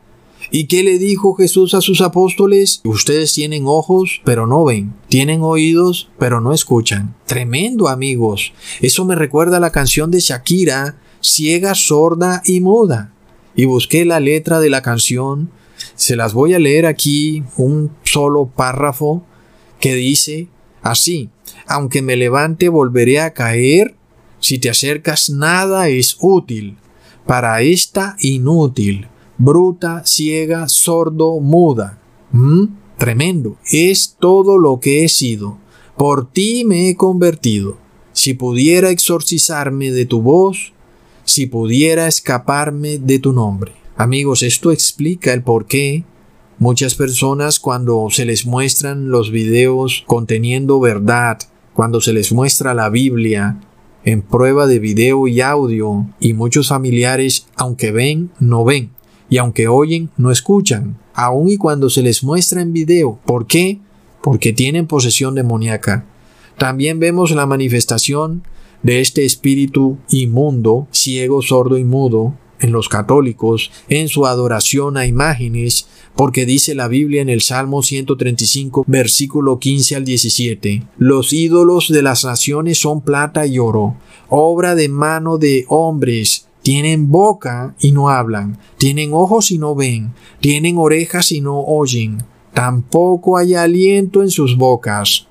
Speaker 1: ¿Y qué le dijo Jesús a sus apóstoles? Ustedes tienen ojos, pero no ven. Tienen oídos, pero no escuchan. Tremendo, amigos. Eso me recuerda a la canción de Shakira, ciega, sorda y muda. Y busqué la letra de la canción. Se las voy a leer aquí, un solo párrafo que dice así, aunque me levante volveré a caer, si te acercas nada es útil, para esta inútil bruta, ciega, sordo, muda. ¿Mm? Tremendo. Es todo lo que he sido. Por ti me he convertido. Si pudiera exorcizarme de tu voz, si pudiera escaparme de tu nombre. Amigos, esto explica el por qué muchas personas cuando se les muestran los videos conteniendo verdad, cuando se les muestra la Biblia, en prueba de video y audio, y muchos familiares, aunque ven, no ven y aunque oyen, no escuchan, aun y cuando se les muestra en video. ¿Por qué? Porque tienen posesión demoníaca. También vemos la manifestación de este espíritu inmundo, ciego, sordo y mudo, en los católicos, en su adoración a imágenes, porque dice la Biblia en el Salmo 135, versículo 15 al 17, Los ídolos de las naciones son plata y oro, obra de mano de hombres, tienen boca y no hablan, tienen ojos y no ven, tienen orejas y no oyen, tampoco hay aliento en sus bocas.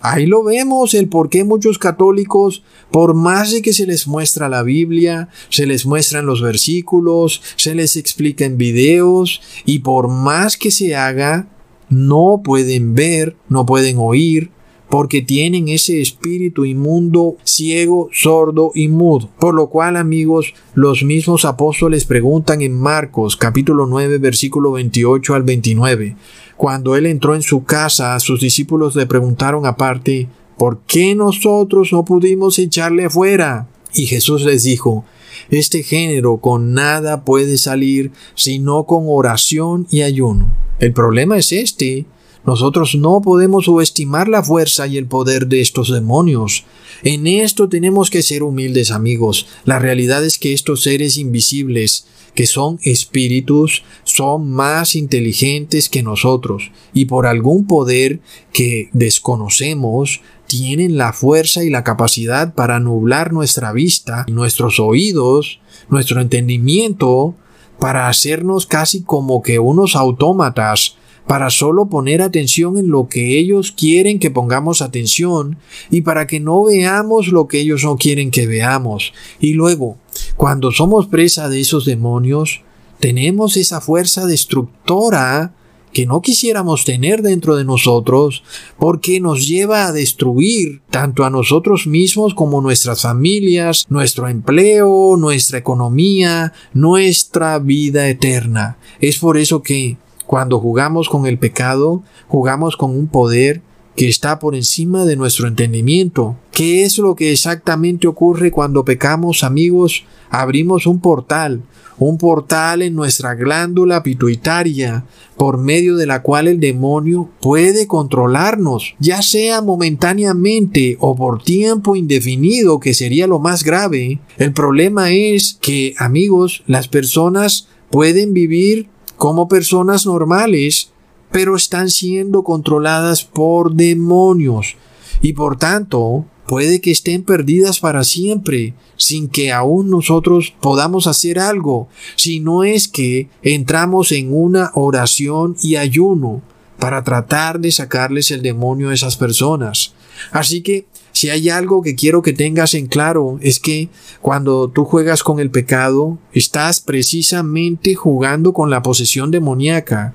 Speaker 1: Ahí lo vemos el por qué muchos católicos, por más de que se les muestra la Biblia, se les muestran los versículos, se les explica en videos, y por más que se haga, no pueden ver, no pueden oír, porque tienen ese espíritu inmundo, ciego, sordo y mudo. Por lo cual, amigos, los mismos apóstoles preguntan en Marcos capítulo 9 versículo 28 al 29. Cuando él entró en su casa, sus discípulos le preguntaron aparte, ¿por qué nosotros no pudimos echarle fuera? Y Jesús les dijo, este género con nada puede salir sino con oración y ayuno. El problema es este, nosotros no podemos subestimar la fuerza y el poder de estos demonios. En esto tenemos que ser humildes amigos. La realidad es que estos seres invisibles, que son espíritus, son más inteligentes que nosotros y por algún poder que desconocemos, tienen la fuerza y la capacidad para nublar nuestra vista, nuestros oídos, nuestro entendimiento, para hacernos casi como que unos autómatas, para solo poner atención en lo que ellos quieren que pongamos atención y para que no veamos lo que ellos no quieren que veamos. Y luego, cuando somos presa de esos demonios, tenemos esa fuerza destructora que no quisiéramos tener dentro de nosotros porque nos lleva a destruir tanto a nosotros mismos como nuestras familias, nuestro empleo, nuestra economía, nuestra vida eterna. Es por eso que cuando jugamos con el pecado, jugamos con un poder que está por encima de nuestro entendimiento. ¿Qué es lo que exactamente ocurre cuando pecamos, amigos? Abrimos un portal, un portal en nuestra glándula pituitaria, por medio de la cual el demonio puede controlarnos, ya sea momentáneamente o por tiempo indefinido, que sería lo más grave. El problema es que, amigos, las personas pueden vivir como personas normales, pero están siendo controladas por demonios y por tanto puede que estén perdidas para siempre sin que aún nosotros podamos hacer algo, si no es que entramos en una oración y ayuno para tratar de sacarles el demonio a esas personas. Así que si hay algo que quiero que tengas en claro es que cuando tú juegas con el pecado, estás precisamente jugando con la posesión demoníaca.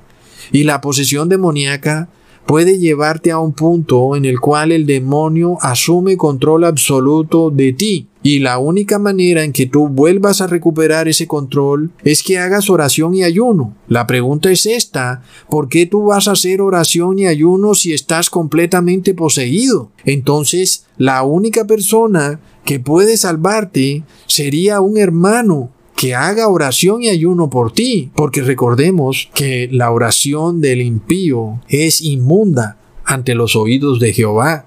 Speaker 1: Y la posesión demoníaca puede llevarte a un punto en el cual el demonio asume control absoluto de ti. Y la única manera en que tú vuelvas a recuperar ese control es que hagas oración y ayuno. La pregunta es esta, ¿por qué tú vas a hacer oración y ayuno si estás completamente poseído? Entonces, la única persona que puede salvarte sería un hermano que haga oración y ayuno por ti, porque recordemos que la oración del impío es inmunda ante los oídos de Jehová.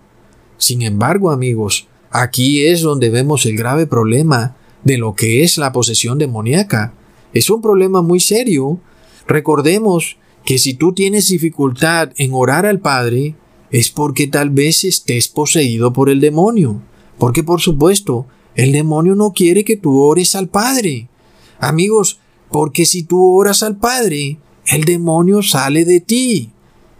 Speaker 1: Sin embargo, amigos, Aquí es donde vemos el grave problema de lo que es la posesión demoníaca. Es un problema muy serio. Recordemos que si tú tienes dificultad en orar al Padre, es porque tal vez estés poseído por el demonio. Porque por supuesto, el demonio no quiere que tú ores al Padre. Amigos, porque si tú oras al Padre, el demonio sale de ti.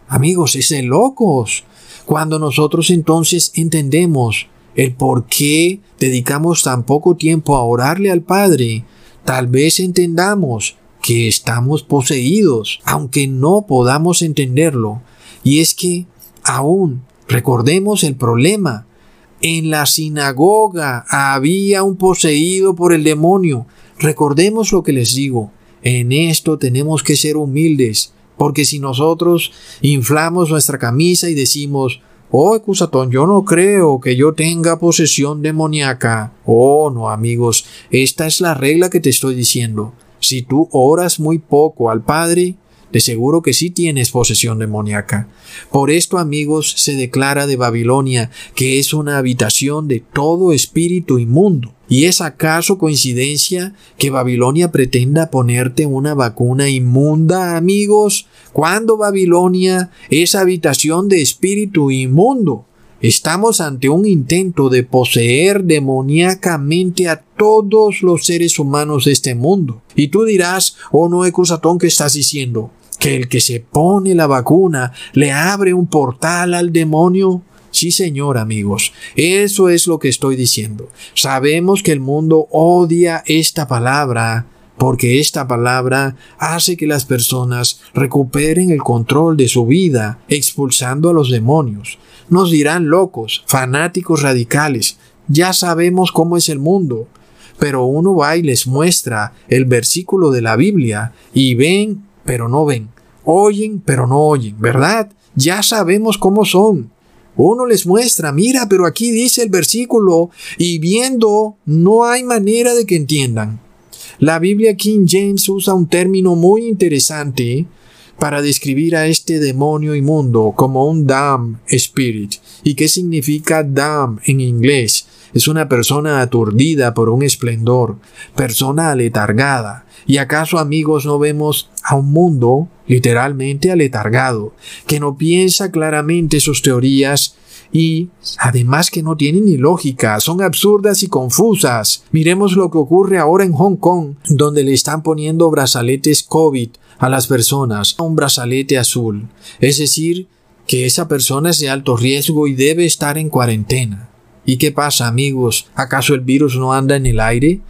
Speaker 1: Amigos, es de locos. Cuando nosotros entonces entendemos el por qué dedicamos tan poco tiempo a orarle al Padre, tal vez entendamos que estamos poseídos, aunque no podamos entenderlo. Y es que aún recordemos el problema. En la sinagoga había un poseído por el demonio. Recordemos lo que les digo. En esto tenemos que ser humildes, porque si nosotros inflamos nuestra camisa y decimos, Oh, Cusatón, yo no creo que yo tenga posesión demoníaca. Oh, no, amigos, esta es la regla que te estoy diciendo. Si tú oras muy poco al Padre, de seguro que sí tienes posesión demoníaca. Por esto, amigos, se declara de Babilonia que es una habitación de todo espíritu inmundo. ¿Y es acaso coincidencia que Babilonia pretenda ponerte una vacuna inmunda, amigos? Cuando Babilonia es habitación de espíritu inmundo. Estamos ante un intento de poseer demoníacamente a todos los seres humanos de este mundo. Y tú dirás, oh no, Ecusatón, ¿qué estás diciendo? que el que se pone la vacuna le abre un portal al demonio? Sí, señor, amigos, eso es lo que estoy diciendo. Sabemos que el mundo odia esta palabra porque esta palabra hace que las personas recuperen el control de su vida, expulsando a los demonios. Nos dirán locos, fanáticos radicales, ya sabemos cómo es el mundo, pero uno va y les muestra el versículo de la Biblia y ven, pero no ven, oyen, pero no oyen, ¿verdad? Ya sabemos cómo son. Uno les muestra, mira, pero aquí dice el versículo, y viendo, no hay manera de que entiendan. La Biblia King James usa un término muy interesante para describir a este demonio inmundo como un damn spirit. ¿Y qué significa damn en inglés? Es una persona aturdida por un esplendor, persona aletargada. ¿Y acaso amigos no vemos a un mundo literalmente aletargado, que no piensa claramente sus teorías y además que no tienen ni lógica, son absurdas y confusas. Miremos lo que ocurre ahora en Hong Kong, donde le están poniendo brazaletes COVID a las personas, un brazalete azul, es decir, que esa persona es de alto riesgo y debe estar en cuarentena. ¿Y qué pasa, amigos? ¿Acaso el virus no anda en el aire?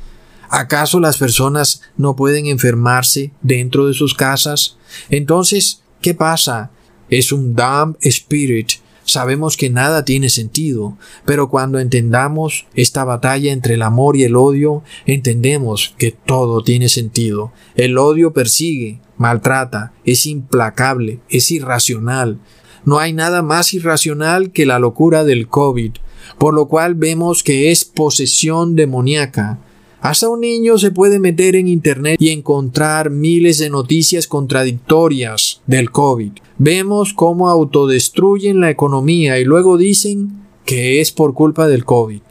Speaker 1: ¿Acaso las personas no pueden enfermarse dentro de sus casas? Entonces, ¿qué pasa? Es un damn spirit Sabemos que nada tiene sentido, pero cuando entendamos esta batalla entre el amor y el odio, entendemos que todo tiene sentido. El odio persigue, maltrata, es implacable, es irracional. No hay nada más irracional que la locura del COVID, por lo cual vemos que es posesión demoníaca. Hasta un niño se puede meter en Internet y encontrar miles de noticias contradictorias del COVID. Vemos cómo autodestruyen la economía y luego dicen que es por culpa del COVID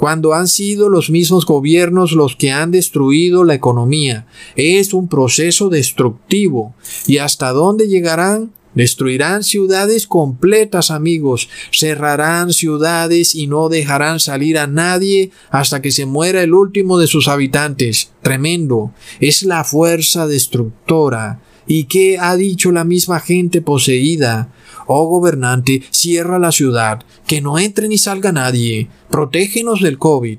Speaker 1: cuando han sido los mismos gobiernos los que han destruido la economía. Es un proceso destructivo. ¿Y hasta dónde llegarán? Destruirán ciudades completas, amigos. Cerrarán ciudades y no dejarán salir a nadie hasta que se muera el último de sus habitantes. Tremendo. Es la fuerza destructora. ¿Y qué ha dicho la misma gente poseída? Oh gobernante, cierra la ciudad, que no entre ni salga nadie. Protégenos del COVID.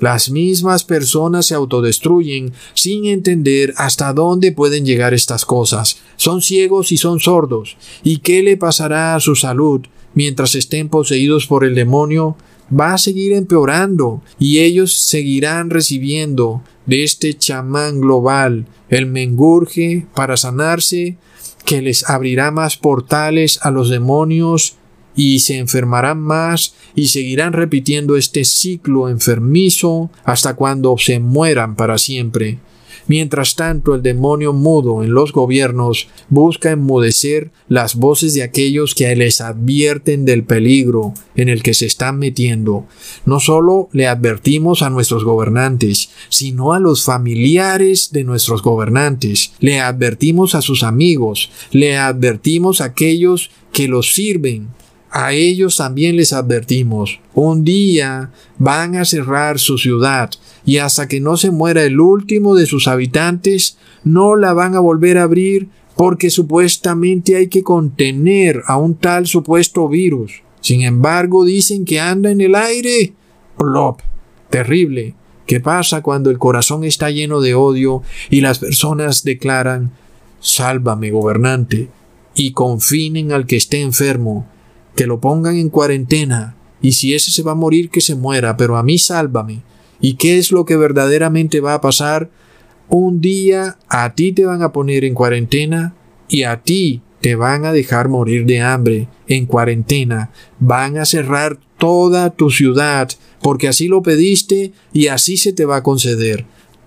Speaker 1: Las mismas personas se autodestruyen sin entender hasta dónde pueden llegar estas cosas. Son ciegos y son sordos. ¿Y qué le pasará a su salud mientras estén poseídos por el demonio? Va a seguir empeorando y ellos seguirán recibiendo de este chamán global el mengurje para sanarse que les abrirá más portales a los demonios y se enfermarán más y seguirán repitiendo este ciclo enfermizo hasta cuando se mueran para siempre. Mientras tanto, el demonio mudo en los gobiernos busca enmudecer las voces de aquellos que les advierten del peligro en el que se están metiendo. No solo le advertimos a nuestros gobernantes, sino a los familiares de nuestros gobernantes. Le advertimos a sus amigos, le advertimos a aquellos que los sirven, a ellos también les advertimos, un día van a cerrar su ciudad y hasta que no se muera el último de sus habitantes, no la van a volver a abrir porque supuestamente hay que contener a un tal supuesto virus. Sin embargo, dicen que anda en el aire. Plop. Terrible. ¿Qué pasa cuando el corazón está lleno de odio y las personas declaran, sálvame, gobernante, y confinen al que esté enfermo? Que lo pongan en cuarentena, y si ese se va a morir, que se muera, pero a mí sálvame. ¿Y qué es lo que verdaderamente va a pasar? Un día a ti te van a poner en cuarentena y a ti te van a dejar morir de hambre en cuarentena. Van a cerrar toda tu ciudad porque así lo pediste y así se te va a conceder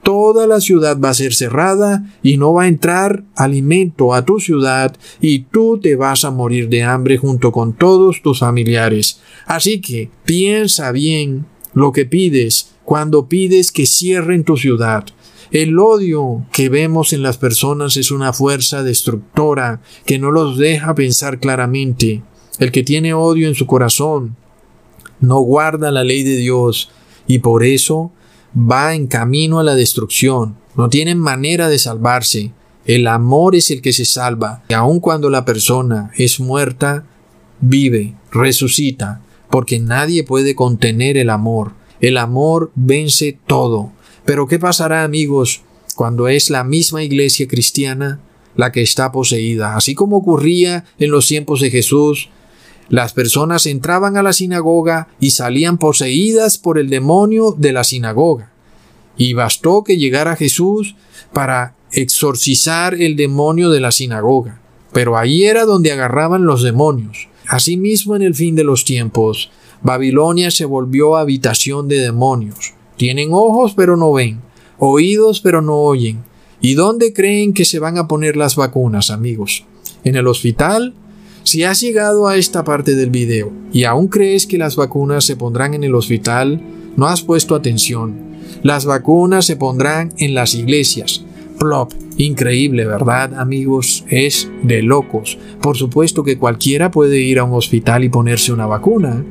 Speaker 1: toda la ciudad va a ser cerrada y no va a entrar alimento a tu ciudad y tú te vas a morir de hambre junto con todos tus familiares. Así que piensa bien lo que pides cuando pides que cierren tu ciudad. El odio que vemos en las personas es una fuerza destructora que no los deja pensar claramente. El que tiene odio en su corazón no guarda la ley de Dios y por eso va en camino a la destrucción, no tienen manera de salvarse. El amor es el que se salva. Y aun cuando la persona es muerta, vive, resucita, porque nadie puede contener el amor. El amor vence todo. Pero ¿qué pasará amigos cuando es la misma iglesia cristiana la que está poseída? Así como ocurría en los tiempos de Jesús, las personas entraban a la sinagoga y salían poseídas por el demonio de la sinagoga. Y bastó que llegara Jesús para exorcizar el demonio de la sinagoga. Pero ahí era donde agarraban los demonios. Asimismo, en el fin de los tiempos, Babilonia se volvió habitación de demonios. Tienen ojos pero no ven, oídos pero no oyen. ¿Y dónde creen que se van a poner las vacunas, amigos? ¿En el hospital? Si has llegado a esta parte del video y aún crees que las vacunas se pondrán en el hospital, no has puesto atención. Las vacunas se pondrán en las iglesias. Plop. Increíble, ¿verdad, amigos? Es de locos. Por supuesto que cualquiera puede ir a un hospital y ponerse una vacuna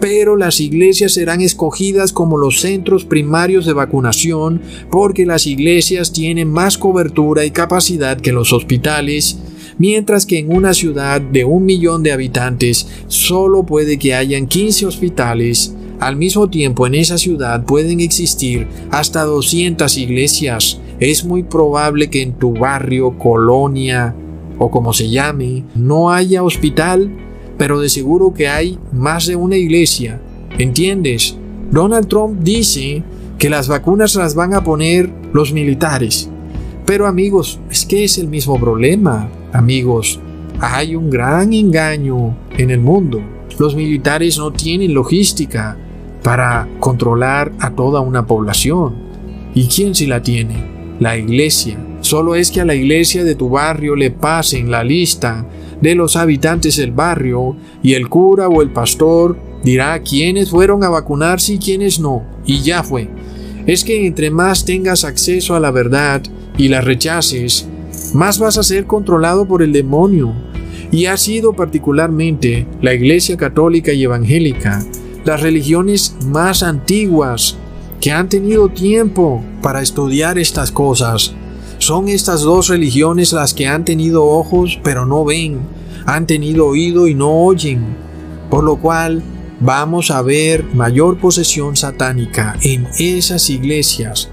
Speaker 1: pero las iglesias serán escogidas como los centros primarios de vacunación porque las iglesias tienen más cobertura y capacidad que los hospitales, mientras que en una ciudad de un millón de habitantes solo puede que hayan 15 hospitales. Al mismo tiempo en esa ciudad pueden existir hasta 200 iglesias. Es muy probable que en tu barrio, colonia o como se llame, no haya hospital pero de seguro que hay más de una iglesia. ¿Entiendes? Donald Trump dice que las vacunas las van a poner los militares. Pero amigos, es que es el mismo problema. Amigos, hay un gran engaño en el mundo. Los militares no tienen logística para controlar a toda una población. ¿Y quién sí la tiene? La iglesia. Solo es que a la iglesia de tu barrio le pasen la lista de los habitantes del barrio y el cura o el pastor dirá quiénes fueron a vacunarse y quiénes no, y ya fue. Es que entre más tengas acceso a la verdad y la rechaces, más vas a ser controlado por el demonio. Y ha sido particularmente la Iglesia Católica y Evangélica, las religiones más antiguas que han tenido tiempo para estudiar estas cosas son estas dos religiones las que han tenido ojos pero no ven, han tenido oído y no oyen, por lo cual vamos a ver mayor posesión satánica en esas iglesias.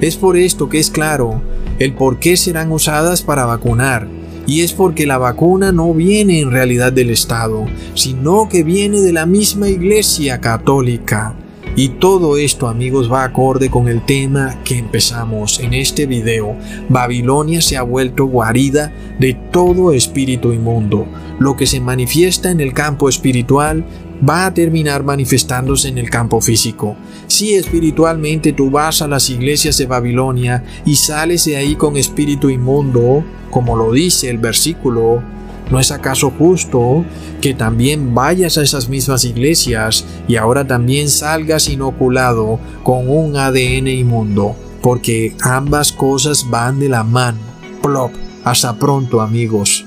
Speaker 1: Es por esto que es claro el por qué serán usadas para vacunar, y es porque la vacuna no viene en realidad del Estado, sino que viene de la misma Iglesia Católica. Y todo esto amigos va acorde con el tema que empezamos en este video. Babilonia se ha vuelto guarida de todo espíritu inmundo. Lo que se manifiesta en el campo espiritual va a terminar manifestándose en el campo físico. Si espiritualmente tú vas a las iglesias de Babilonia y sales de ahí con espíritu inmundo, como lo dice el versículo ¿No es acaso justo que también vayas a esas mismas iglesias y ahora también salgas inoculado con un ADN inmundo? Porque ambas cosas van de la mano. Plop. Hasta pronto amigos.